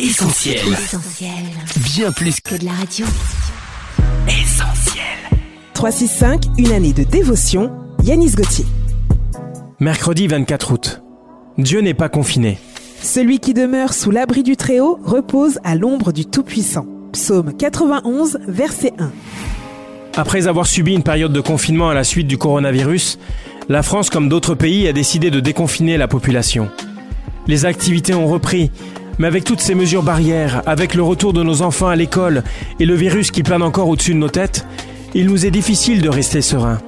Essentiel. Essentiel. Bien plus que Que de la radio. essentiel. 365, une année de dévotion, Yanis Gauthier. Mercredi 24 août. Dieu n'est pas confiné. Celui qui demeure sous l'abri du Très-Haut repose à l'ombre du Tout-Puissant. Psaume 91, verset 1. Après avoir subi une période de confinement à la suite du coronavirus, la France, comme d'autres pays, a décidé de déconfiner la population. Les activités ont repris, mais avec toutes ces mesures barrières, avec le retour de nos enfants à l'école et le virus qui plane encore au-dessus de nos têtes, il nous est difficile de rester serein.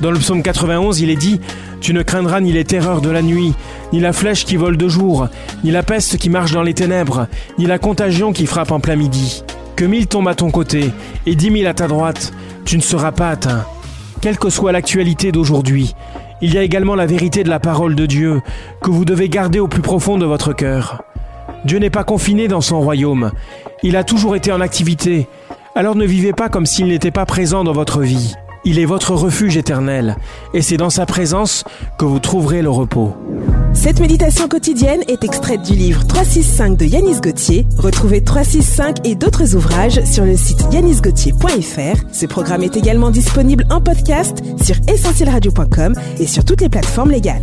Dans le psaume 91, il est dit Tu ne craindras ni les terreurs de la nuit, ni la flèche qui vole de jour, ni la peste qui marche dans les ténèbres, ni la contagion qui frappe en plein midi. Que mille tombent à ton côté et dix mille à ta droite, tu ne seras pas atteint. Quelle que soit l'actualité d'aujourd'hui, il y a également la vérité de la parole de Dieu que vous devez garder au plus profond de votre cœur. Dieu n'est pas confiné dans son royaume, il a toujours été en activité, alors ne vivez pas comme s'il n'était pas présent dans votre vie. Il est votre refuge éternel, et c'est dans sa présence que vous trouverez le repos. Cette méditation quotidienne est extraite du livre 365 de Yanis Gauthier. Retrouvez 365 et d'autres ouvrages sur le site yanisgauthier.fr. Ce programme est également disponible en podcast sur essentielradio.com et sur toutes les plateformes légales.